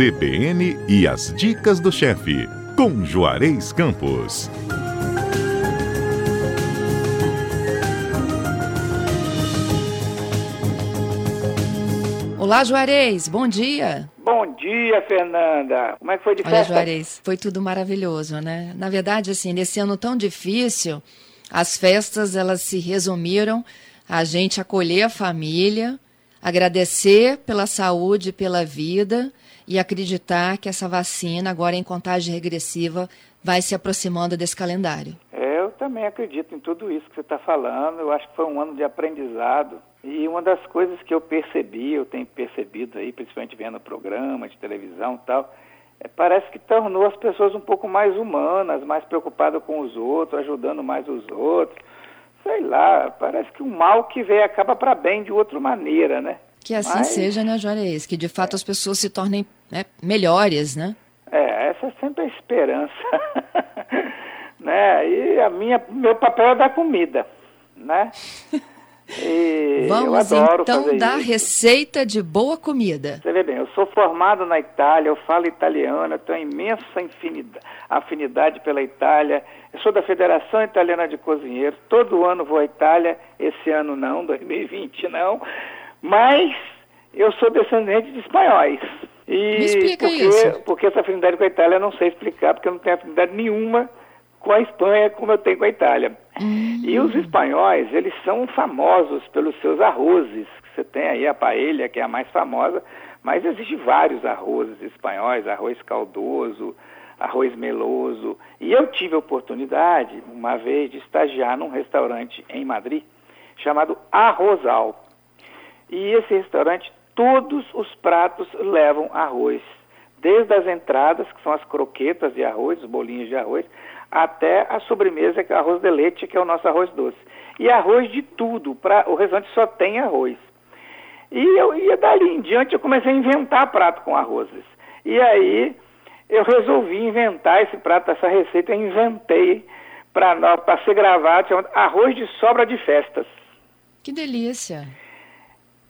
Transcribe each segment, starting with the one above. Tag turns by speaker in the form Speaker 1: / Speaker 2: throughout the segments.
Speaker 1: CBN e as dicas do chefe, com Juarez Campos.
Speaker 2: Olá, Juarez, bom dia.
Speaker 3: Bom dia, Fernanda. Como é que foi de
Speaker 2: Olha,
Speaker 3: festa?
Speaker 2: Juarez, foi tudo maravilhoso, né? Na verdade, assim, nesse ano tão difícil, as festas elas se resumiram a gente acolher a família, agradecer pela saúde, pela vida e acreditar que essa vacina, agora em contagem regressiva, vai se aproximando desse calendário.
Speaker 3: Eu também acredito em tudo isso que você está falando. Eu acho que foi um ano de aprendizado. E uma das coisas que eu percebi, eu tenho percebido aí, principalmente vendo programas de televisão e tal, é, parece que tornou as pessoas um pouco mais humanas, mais preocupadas com os outros, ajudando mais os outros. Sei lá, parece que o mal que vem acaba para bem de outra maneira, né?
Speaker 2: Que assim Mas... seja, né, Juarez? Que de fato as pessoas se tornem né, melhores, né?
Speaker 3: É, essa é sempre a esperança. né? E a minha, meu papel é dar comida, né?
Speaker 2: E Vamos então dar isso. receita de boa comida.
Speaker 3: Você vê bem, eu sou formado na Itália, eu falo italiano, eu tenho imensa afinidade pela Itália. Eu sou da Federação Italiana de Cozinheiros, todo ano vou à Itália, esse ano não, 2020 não, mas eu sou descendente de espanhóis.
Speaker 2: E Me explica
Speaker 3: porque,
Speaker 2: isso.
Speaker 3: Porque essa afinidade com a Itália eu não sei explicar, porque eu não tenho afinidade nenhuma com a Espanha como eu tenho com a Itália. E os espanhóis, eles são famosos pelos seus arrozes. Você tem aí a paella, que é a mais famosa, mas existem vários arrozes espanhóis, arroz caldoso, arroz meloso. E eu tive a oportunidade, uma vez, de estagiar num restaurante em Madrid, chamado Arrozal. E esse restaurante, todos os pratos levam arroz. Desde as entradas, que são as croquetas de arroz, os bolinhos de arroz, até a sobremesa, que é o arroz de leite, que é o nosso arroz doce. E arroz de tudo, pra, o restaurante só tem arroz. E eu ia dali em diante, eu comecei a inventar prato com arrozes. E aí eu resolvi inventar esse prato, essa receita, eu inventei para ser gravado, chamado arroz de sobra de festas.
Speaker 2: Que delícia!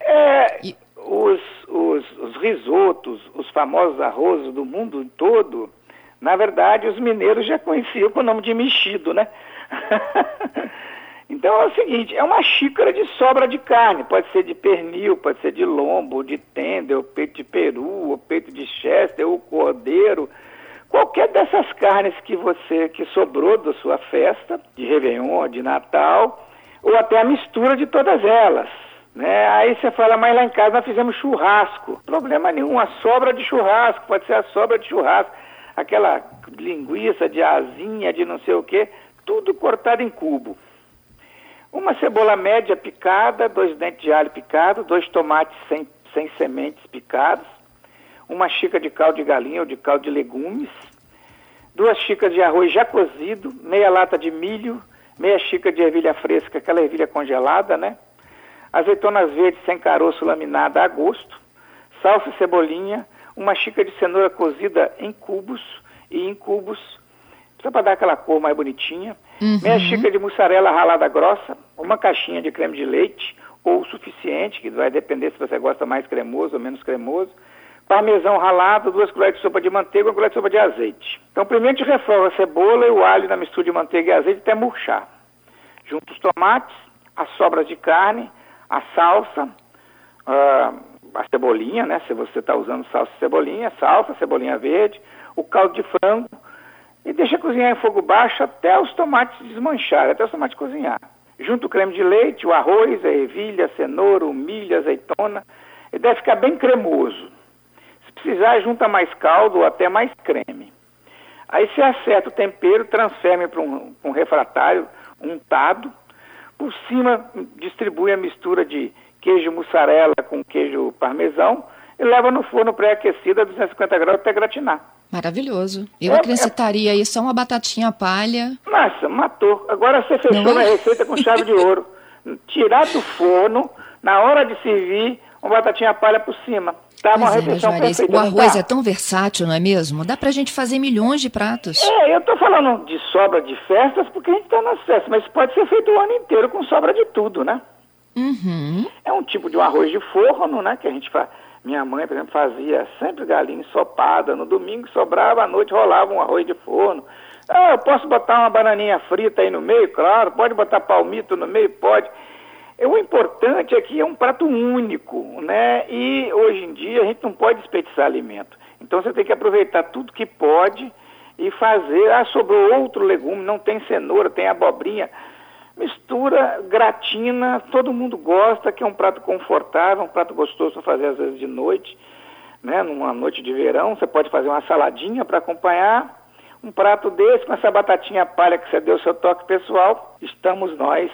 Speaker 3: É, e... os, os, os risotos, os famosos arrozes do mundo todo, na verdade, os mineiros já conheciam com o nome de mexido, né? então é o seguinte, é uma xícara de sobra de carne, pode ser de pernil, pode ser de lombo, de tender, ou peito de peru, ou peito de chester, ou cordeiro, qualquer dessas carnes que você que sobrou da sua festa, de Réveillon, de Natal, ou até a mistura de todas elas. Né? Aí você fala, mas lá em casa nós fizemos churrasco. Problema nenhum, a sobra de churrasco, pode ser a sobra de churrasco aquela linguiça de asinha, de não sei o quê, tudo cortado em cubo. Uma cebola média picada, dois dentes de alho picado, dois tomates sem, sem sementes picados, uma xícara de caldo de galinha ou de caldo de legumes, duas xícaras de arroz já cozido, meia lata de milho, meia xícara de ervilha fresca, aquela ervilha congelada, né? Azeitonas verdes sem caroço laminada a gosto, salsa e cebolinha, uma xícara de cenoura cozida em cubos e em cubos, só para dar aquela cor mais bonitinha, uhum. meia xícara de mussarela ralada grossa, uma caixinha de creme de leite, ou o suficiente, que vai depender se você gosta mais cremoso ou menos cremoso, parmesão ralado, duas colheres de sopa de manteiga e uma colher de sopa de azeite. Então, primeiro a gente refoga a cebola e o alho na mistura de manteiga e azeite até murchar. Junto os tomates, as sobras de carne, a salsa, uh, a cebolinha, né? Se você está usando salsa e cebolinha, salsa, cebolinha verde, o caldo de frango e deixa cozinhar em fogo baixo até os tomates desmancharem, até os tomates cozinhar. Junto o creme de leite, o arroz, a ervilha, a cenoura, o milho, a azeitona. Ele deve ficar bem cremoso. Se precisar, junta mais caldo ou até mais creme. Aí você acerta o tempero, transfere para um, um refratário untado. Por cima, distribui a mistura de queijo mussarela com queijo parmesão e leva no forno pré-aquecido a 250 graus até gratinar.
Speaker 2: Maravilhoso. Eu é, acrescentaria é... aí só uma batatinha palha.
Speaker 3: Nossa, matou. Agora você fechou a é? receita com chave de ouro. Tirar do forno, na hora de servir, uma batatinha palha por cima. Tá uma
Speaker 2: é, refeição é, perfeita. O arroz tá? é tão versátil, não é mesmo? Dá pra gente fazer milhões de pratos.
Speaker 3: É, eu tô falando de sobra de festas porque a gente tá nas festas, mas pode ser feito o ano inteiro com sobra de tudo, né?
Speaker 2: Uhum.
Speaker 3: É um tipo de um arroz de forno, né? Que a gente faz, Minha mãe, por exemplo, fazia sempre galinha ensopada. No domingo sobrava, à noite rolava um arroz de forno. Ah, eu posso botar uma bananinha frita aí no meio? Claro. Pode botar palmito no meio? Pode. O importante é que é um prato único, né? E hoje em dia a gente não pode desperdiçar alimento. Então você tem que aproveitar tudo que pode e fazer. Ah, sobrou outro legume, não tem cenoura, tem abobrinha. Mistura, gratina, todo mundo gosta, que é um prato confortável, um prato gostoso para fazer às vezes de noite, né? Numa noite de verão, você pode fazer uma saladinha para acompanhar. Um prato desse, com essa batatinha palha que você deu seu toque pessoal, estamos nós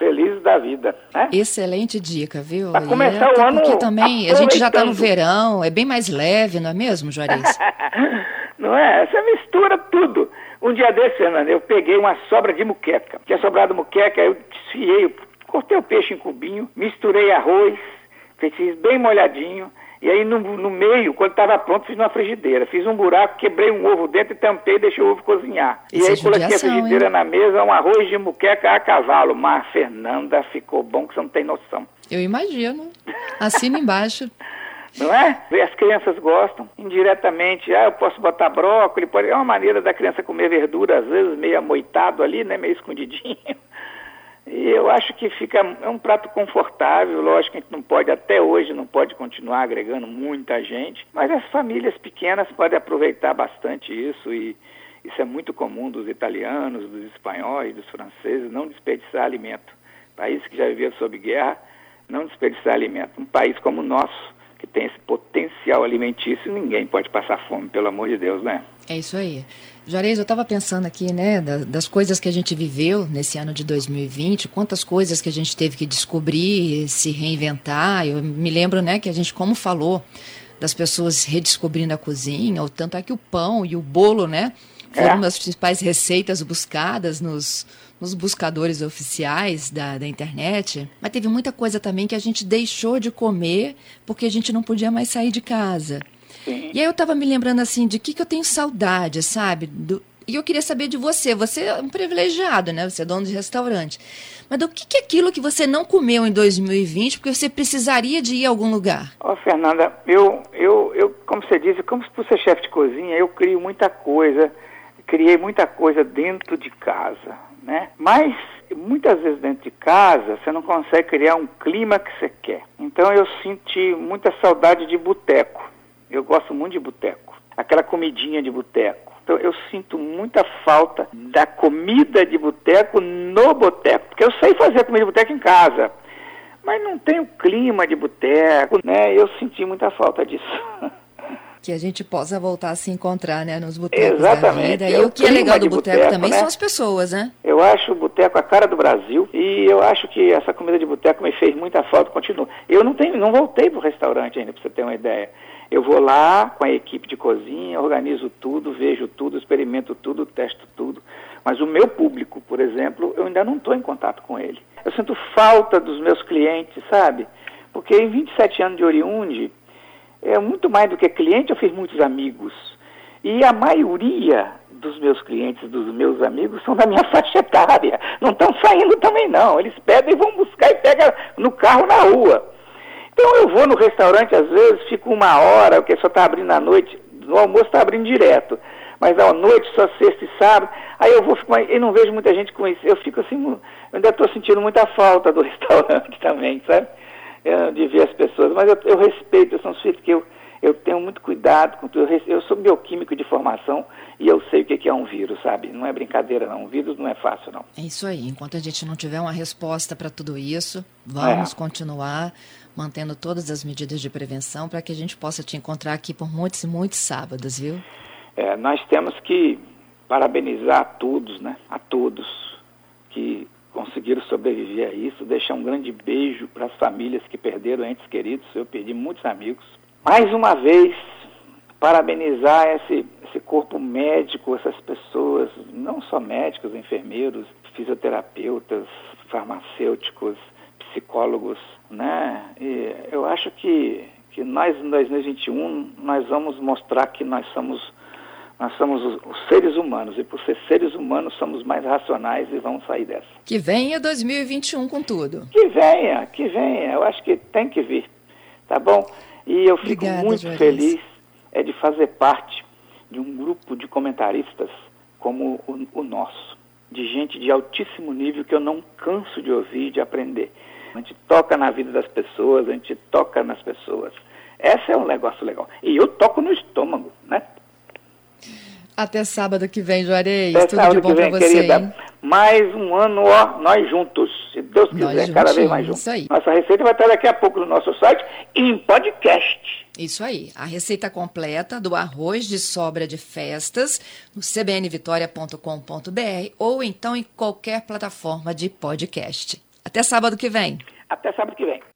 Speaker 3: felizes da vida. Né?
Speaker 2: Excelente dica, viu?
Speaker 3: Para começar o ano.
Speaker 2: Porque também a gente já está no verão, é bem mais leve, não é mesmo, Juarez?
Speaker 3: não é? Você mistura tudo. Um dia desse, Fernando, eu peguei uma sobra de muqueca. Tinha sobrado muqueca, eu desfiei, cortei o peixe em cubinho, misturei arroz, fiz bem molhadinho. E aí no, no meio, quando estava pronto, fiz uma frigideira. Fiz um buraco, quebrei um ovo dentro e tampei e deixei o ovo cozinhar.
Speaker 2: Isso
Speaker 3: e aí
Speaker 2: é
Speaker 3: coloquei a frigideira
Speaker 2: hein?
Speaker 3: na mesa, um arroz de muqueca a cavalo. Mas, Fernanda, ficou bom que você não tem noção.
Speaker 2: Eu imagino. Assina embaixo.
Speaker 3: Não é? As crianças gostam, indiretamente. Ah, eu posso botar brócolis, pode... é uma maneira da criança comer verdura, às vezes meio amoitado ali, né? Meio escondidinho. E eu acho que fica é um prato confortável, lógico que a gente não pode, até hoje, não pode continuar agregando muita gente, mas as famílias pequenas podem aproveitar bastante isso e isso é muito comum dos italianos, dos espanhóis, dos franceses, não desperdiçar alimento. País que já viveu sob guerra, não desperdiçar alimento. Um país como o nosso, que tem esse potencial alimentício, ninguém pode passar fome, pelo amor de Deus, né?
Speaker 2: É isso aí. Juarez, eu estava pensando aqui, né, das, das, coisas que a gente viveu nesse ano de 2020, quantas coisas que a gente teve que descobrir, se reinventar. Eu me lembro, né, que a gente, como falou, das pessoas redescobrindo a cozinha, o tanto é que o pão e o bolo, né, foram é. as principais receitas buscadas nos, nos buscadores oficiais da, da internet. Mas teve muita coisa também que a gente deixou de comer porque a gente não podia mais sair de casa.
Speaker 3: Sim.
Speaker 2: E aí eu estava me lembrando assim de que, que eu tenho saudade, sabe? Do, e eu queria saber de você. Você é um privilegiado, né? Você é dono de restaurante. Mas do que, que é aquilo que você não comeu em 2020 porque você precisaria de ir a algum lugar?
Speaker 3: Ó, oh, Fernanda, eu, eu, eu, como você disse, como por ser chefe de cozinha, eu crio muita coisa, criei muita coisa dentro de casa, né? Mas muitas vezes dentro de casa você não consegue criar um clima que você quer. Então eu senti muita saudade de boteco. Eu gosto muito de boteco. Aquela comidinha de boteco. Então eu sinto muita falta da comida de boteco no boteco. Porque eu sei fazer comida de boteco em casa. Mas não tem o clima de boteco, né? Eu senti muita falta disso.
Speaker 2: Que a gente possa voltar a se encontrar, né, nos botecos
Speaker 3: Exatamente.
Speaker 2: da vida. E
Speaker 3: é
Speaker 2: o que é legal do boteco,
Speaker 3: boteco
Speaker 2: também
Speaker 3: né?
Speaker 2: são as pessoas, né?
Speaker 3: Eu acho o boteco a cara do Brasil e eu acho que essa comida de boteco me fez muita falta, continua. Eu não tenho, não voltei para o restaurante ainda, para você ter uma ideia. Eu vou lá com a equipe de cozinha, organizo tudo, vejo tudo, experimento tudo, testo tudo. Mas o meu público, por exemplo, eu ainda não estou em contato com ele. Eu sinto falta dos meus clientes, sabe? Porque em 27 anos de Oriunde, é muito mais do que cliente, eu fiz muitos amigos. E a maioria dos meus clientes, dos meus amigos, são da minha faixa etária. Não estão saindo também, não. Eles pedem e vão buscar e pegam no carro na rua. Então eu vou no restaurante, às vezes, fico uma hora, porque só está abrindo à noite, no almoço está abrindo direto. Mas à noite, só sexta e sábado, aí eu vou ficar, e não vejo muita gente com isso. Eu fico assim, eu ainda estou sentindo muita falta do restaurante também, sabe? Eu, de ver as pessoas. Mas eu, eu respeito, eu sou um sujeito que eu, eu tenho muito cuidado com tudo. Eu, eu sou bioquímico de formação e eu sei o que é um vírus, sabe? Não é brincadeira, não. Um vírus não é fácil, não.
Speaker 2: É isso aí. Enquanto a gente não tiver uma resposta para tudo isso, vamos é. continuar mantendo todas as medidas de prevenção para que a gente possa te encontrar aqui por muitos e muitos sábados, viu?
Speaker 3: É, nós temos que parabenizar a todos, né? A todos sobreviver a isso, deixar um grande beijo para as famílias que perderam entes queridos. Eu perdi muitos amigos. Mais uma vez, parabenizar esse, esse corpo médico, essas pessoas, não só médicos, enfermeiros, fisioterapeutas, farmacêuticos, psicólogos, né? E eu acho que, que nós, em 2021, nós vamos mostrar que nós somos nós somos os, os, seres humanos e por ser seres humanos somos mais racionais e vamos sair dessa.
Speaker 2: Que venha 2021 com tudo.
Speaker 3: Que venha, que venha. Eu acho que tem que vir, tá bom? E eu fico Obrigada, muito Juarez. feliz é de fazer parte de um grupo de comentaristas como o, o nosso, de gente de altíssimo nível que eu não canso de ouvir e de aprender. A gente toca na vida das pessoas, a gente toca nas pessoas. Esse é um negócio legal. E eu toco no estômago, né?
Speaker 2: Até sábado que vem, Juarez. Até Tudo de bom para você. Querida. Hein?
Speaker 3: Mais um ano, ó, nós juntos. Se Deus quiser, nós cada vez mais juntos. Isso aí. Nossa receita vai estar daqui a pouco no nosso site e em podcast.
Speaker 2: Isso aí. A receita completa do arroz de sobra de festas no cbnvitoria.com.br ou então em qualquer plataforma de podcast. Até sábado que vem.
Speaker 3: Até sábado que vem.